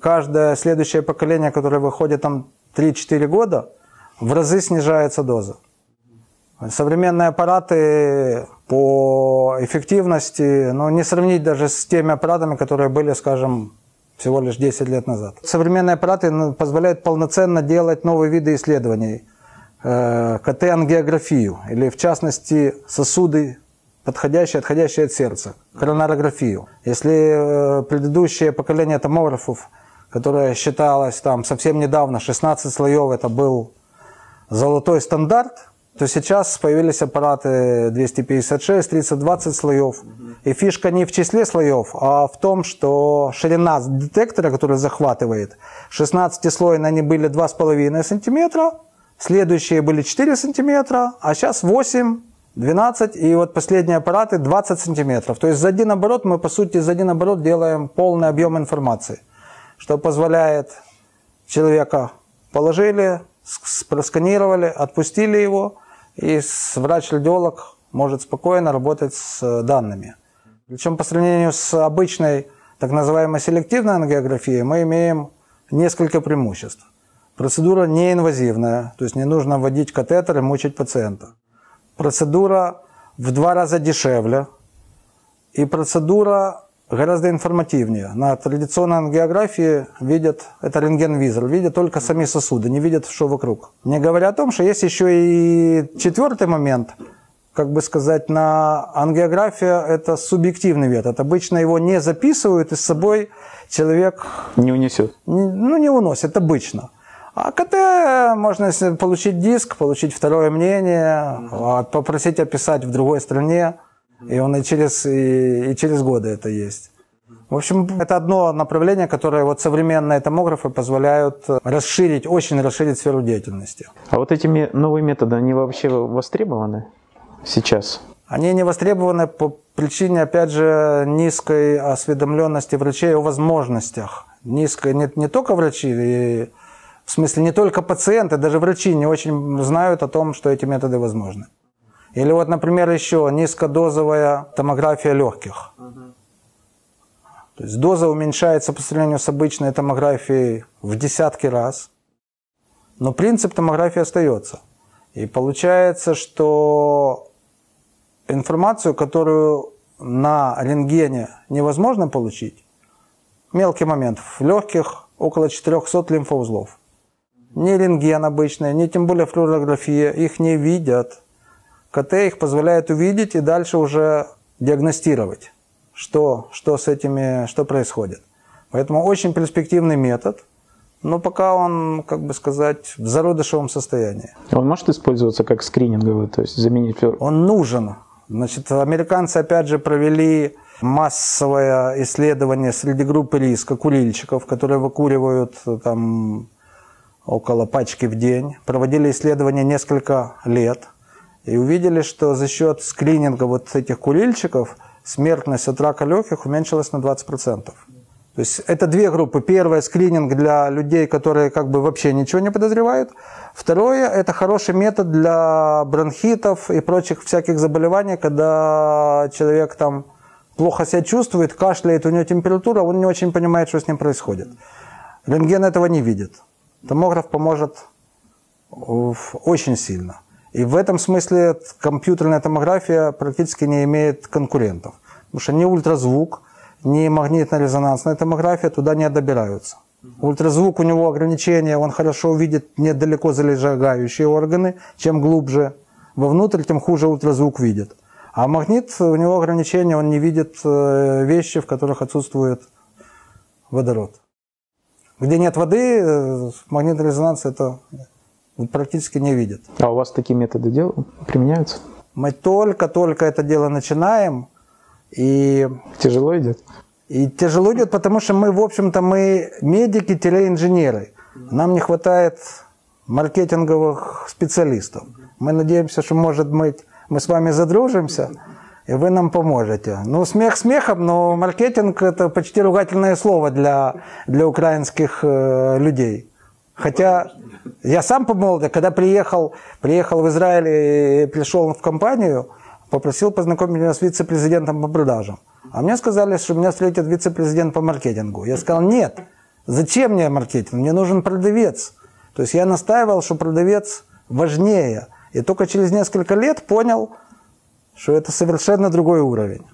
Каждое следующее поколение, которое выходит там 3-4 года, в разы снижается доза. Современные аппараты по эффективности, ну, не сравнить даже с теми аппаратами, которые были, скажем, всего лишь 10 лет назад. Современные аппараты ну, позволяют полноценно делать новые виды исследований. Э, КТ-ангиографию, или в частности сосуды, подходящие, отходящие от сердца, коронарографию. Если э, предыдущее поколение томографов, которое считалось там совсем недавно, 16 слоев, это был золотой стандарт, то сейчас появились аппараты 256, 30-20 слоев. И фишка не в числе слоев, а в том, что ширина детектора, который захватывает, 16-слойные они были 2,5 сантиметра, следующие были 4 сантиметра, а сейчас 8, 12, и вот последние аппараты 20 сантиметров. То есть за один оборот мы, по сути, за один оборот делаем полный объем информации, что позволяет человека положили, просканировали, отпустили его, и врач-радиолог может спокойно работать с данными. Причем по сравнению с обычной так называемой селективной ангиографией мы имеем несколько преимуществ. Процедура неинвазивная, то есть не нужно вводить катетер и мучить пациента. Процедура в два раза дешевле. И процедура гораздо информативнее. На традиционной ангиографии видят, это рентген-визор, видят только сами сосуды, не видят, что вокруг. Не говоря о том, что есть еще и четвертый момент, как бы сказать, на ангиография – это субъективный метод. Обычно его не записывают, и с собой человек… Не унесет. ну, не уносит, обычно. А КТ можно получить диск, получить второе мнение, а попросить описать в другой стране. И он и через, и, и через годы это есть. В общем, это одно направление, которое вот современные томографы позволяют расширить, очень расширить сферу деятельности. А вот эти новые методы, они вообще востребованы сейчас? Они не востребованы по причине, опять же, низкой осведомленности врачей о возможностях. Низкой не, не только врачи, и, в смысле не только пациенты, даже врачи не очень знают о том, что эти методы возможны. Или вот, например, еще низкодозовая томография легких. То есть доза уменьшается по сравнению с обычной томографией в десятки раз, но принцип томографии остается. И получается, что информацию, которую на рентгене невозможно получить, мелкий момент, в легких около 400 лимфоузлов. Ни рентген обычный, ни тем более флюорография, их не видят. КТ их позволяет увидеть и дальше уже диагностировать, что, что с этими, что происходит. Поэтому очень перспективный метод, но пока он, как бы сказать, в зародышевом состоянии. Он может использоваться как скрининговый, то есть заменить? Он нужен. Значит, американцы опять же провели массовое исследование среди группы риска курильщиков, которые выкуривают там около пачки в день. Проводили исследование несколько лет – и увидели, что за счет скрининга вот этих курильщиков смертность от рака легких уменьшилась на 20%. То есть это две группы. Первое – скрининг для людей, которые как бы вообще ничего не подозревают. Второе – это хороший метод для бронхитов и прочих всяких заболеваний, когда человек там плохо себя чувствует, кашляет, у него температура, он не очень понимает, что с ним происходит. Рентген этого не видит. Томограф поможет очень сильно. И в этом смысле компьютерная томография практически не имеет конкурентов. Потому что ни ультразвук, ни магнитно-резонансная томография туда не добираются. Ультразвук у него ограничения, он хорошо видит недалеко залежагающие органы. Чем глубже вовнутрь, тем хуже ультразвук видит. А магнит, у него ограничения, он не видит э, вещи, в которых отсутствует водород. Где нет воды, э, магнитный резонанс это практически не видят. А у вас такие методы дел применяются? Мы только-только это дело начинаем. И тяжело идет? И тяжело идет, потому что мы, в общем-то, мы медики-инженеры. Нам не хватает маркетинговых специалистов. Мы надеемся, что, может быть, мы с вами задружимся, и вы нам поможете. Ну, смех смехом, но маркетинг – это почти ругательное слово для, для украинских э, людей. Хотя я сам по молоде, когда приехал, приехал в Израиль и пришел в компанию, попросил познакомить меня с вице-президентом по продажам. А мне сказали, что меня встретит вице-президент по маркетингу. Я сказал, нет, Зачем мне маркетинг? Мне нужен продавец. То есть я настаивал, что продавец важнее. И только через несколько лет понял, что это совершенно другой уровень.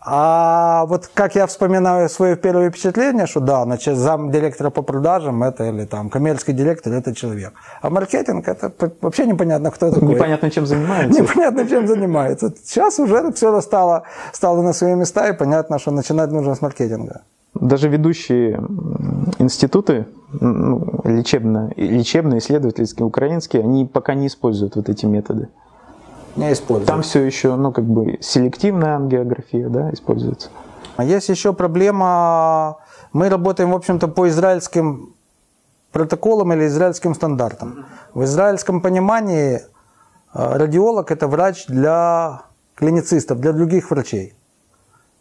А вот как я вспоминаю свое первое впечатление, что да, значит, зам директора по продажам это или там коммерческий директор это человек. А маркетинг это вообще непонятно, кто такой. Непонятно, чем занимается. Непонятно, чем занимается. Сейчас уже все стало, стало на свои места, и понятно, что начинать нужно с маркетинга. Даже ведущие институты ну, лечебно, лечебные, исследовательские, украинские, они пока не используют вот эти методы не используют. Там все еще, ну, как бы селективная ангиография, да, используется. А есть еще проблема, мы работаем, в общем-то, по израильским протоколам или израильским стандартам. В израильском понимании э, радиолог – это врач для клиницистов, для других врачей.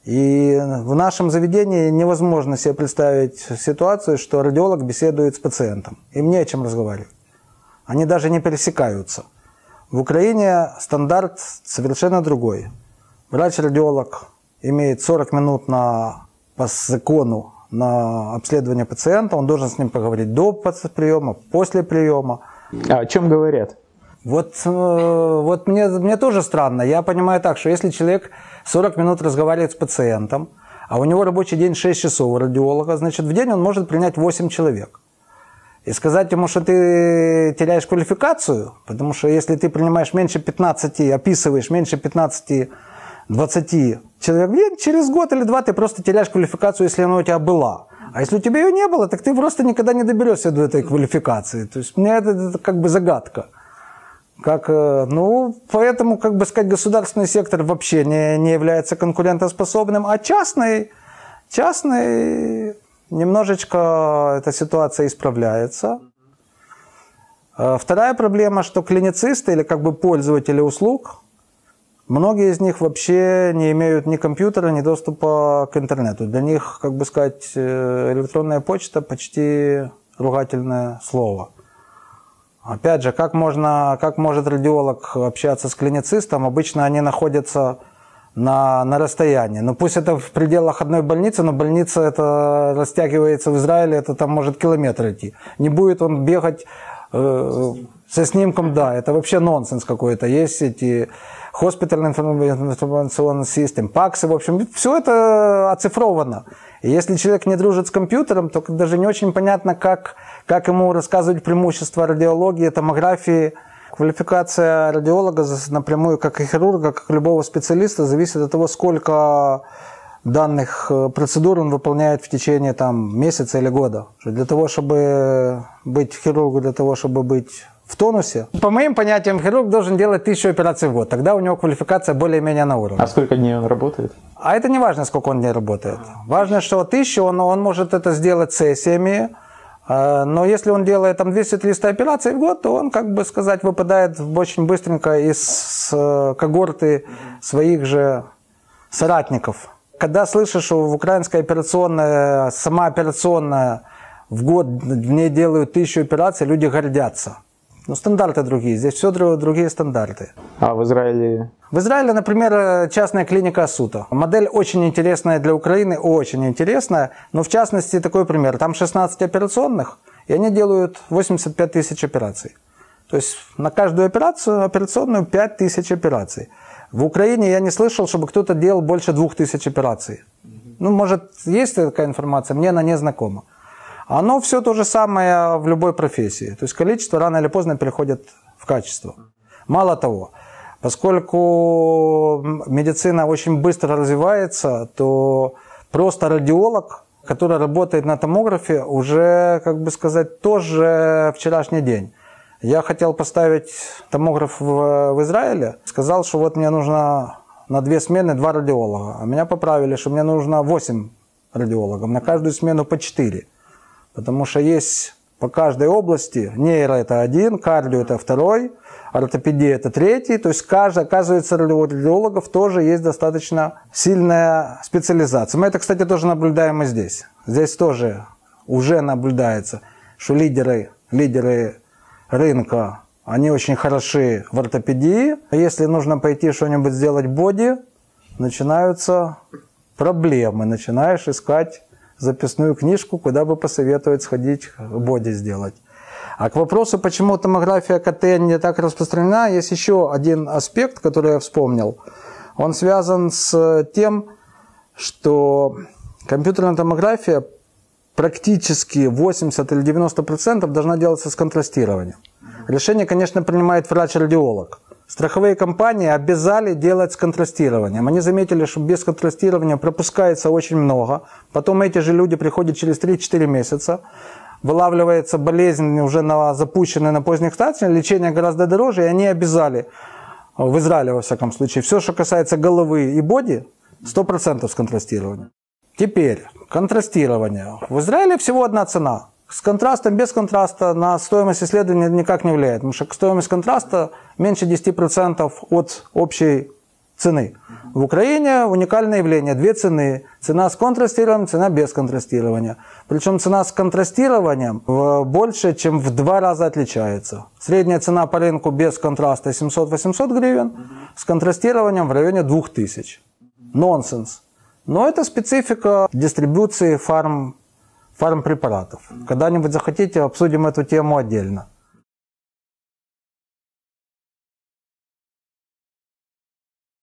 И в нашем заведении невозможно себе представить ситуацию, что радиолог беседует с пациентом. Им не о чем разговаривать. Они даже не пересекаются – в Украине стандарт совершенно другой. Врач-радиолог имеет 40 минут на, по закону на обследование пациента, он должен с ним поговорить до приема, после приема. А о чем говорят? Вот, э, вот мне, мне тоже странно. Я понимаю так, что если человек 40 минут разговаривает с пациентом, а у него рабочий день 6 часов у радиолога, значит, в день он может принять 8 человек и сказать ему, что ты теряешь квалификацию, потому что если ты принимаешь меньше 15, описываешь меньше 15 20 человек через год или два ты просто теряешь квалификацию, если она у тебя была. А если у тебя ее не было, так ты просто никогда не доберешься до этой квалификации. То есть мне это, это как бы загадка. Как, э, ну, поэтому, как бы сказать, государственный сектор вообще не, не является конкурентоспособным, а частный, частный Немножечко эта ситуация исправляется. А вторая проблема, что клиницисты или как бы пользователи услуг, многие из них вообще не имеют ни компьютера, ни доступа к интернету. Для них, как бы сказать, э, электронная почта почти ругательное слово. Опять же, как, можно, как может радиолог общаться с клиницистом? Обычно они находятся на, на расстоянии. Ну пусть это в пределах одной больницы, но больница это растягивается в Израиле, это там может километр идти. Не будет он бегать э, со снимком, да, это вообще нонсенс какой-то. Есть эти hospital information system, паксы, в общем, все это оцифровано. И если человек не дружит с компьютером, то даже не очень понятно, как, как ему рассказывать преимущества радиологии, томографии, Квалификация радиолога напрямую, как и хирурга, как и любого специалиста, зависит от того, сколько данных э, процедур он выполняет в течение там, месяца или года. Для того, чтобы быть хирургом, для того, чтобы быть в тонусе. По моим понятиям, хирург должен делать тысячу операций в год. Тогда у него квалификация более-менее на уровне. А сколько дней он работает? А это не важно, сколько он дней работает. Важно, что тысячу он, он может это сделать сессиями, но если он делает там 200-300 операций в год, то он, как бы сказать, выпадает очень быстренько из э, когорты своих же соратников. Когда слышишь, что в украинской операционной, сама операционная в год в ней делают тысячу операций, люди гордятся. Ну, стандарты другие, здесь все другие стандарты. А в Израиле? В Израиле, например, частная клиника Асута. Модель очень интересная для Украины, очень интересная. Но в частности, такой пример. Там 16 операционных, и они делают 85 тысяч операций. То есть на каждую операцию, операционную 5 тысяч операций. В Украине я не слышал, чтобы кто-то делал больше 2000 операций. Ну, может, есть такая информация, мне она не знакома. Оно все то же самое в любой профессии. То есть количество рано или поздно переходит в качество. Мало того, поскольку медицина очень быстро развивается, то просто радиолог, который работает на томографе, уже, как бы сказать, тоже вчерашний день. Я хотел поставить томограф в, в Израиле, сказал, что вот мне нужно на две смены два радиолога. А меня поправили, что мне нужно восемь радиологов, на каждую смену по четыре. Потому что есть по каждой области, нейро это один, кардио это второй, ортопедия это третий. То есть, каждый, оказывается, у радиологов тоже есть достаточно сильная специализация. Мы это, кстати, тоже наблюдаем и здесь. Здесь тоже уже наблюдается, что лидеры, лидеры рынка, они очень хороши в ортопедии. Если нужно пойти что-нибудь сделать боди, начинаются проблемы. Начинаешь искать записную книжку, куда бы посоветовать сходить, боди сделать. А к вопросу, почему томография КТ не так распространена, есть еще один аспект, который я вспомнил. Он связан с тем, что компьютерная томография практически 80 или 90 процентов должна делаться с контрастированием. Решение, конечно, принимает врач-радиолог. Страховые компании обязали делать с контрастированием. Они заметили, что без контрастирования пропускается очень много. Потом эти же люди приходят через 3-4 месяца. Вылавливается болезнь уже на запущенной на поздних стадиях, лечение гораздо дороже, и они обязали, в Израиле во всяком случае, все, что касается головы и боди, 100% с контрастированием. Теперь, контрастирование. В Израиле всего одна цена. С контрастом, без контраста на стоимость исследования никак не влияет, потому что стоимость контраста меньше 10% от общей цены. В Украине уникальное явление. Две цены. Цена с контрастированием, цена без контрастирования. Причем цена с контрастированием больше, чем в два раза отличается. Средняя цена по рынку без контраста 700-800 гривен, с контрастированием в районе 2000. Нонсенс. Но это специфика дистрибуции фарм, фармпрепаратов. Когда-нибудь захотите, обсудим эту тему отдельно.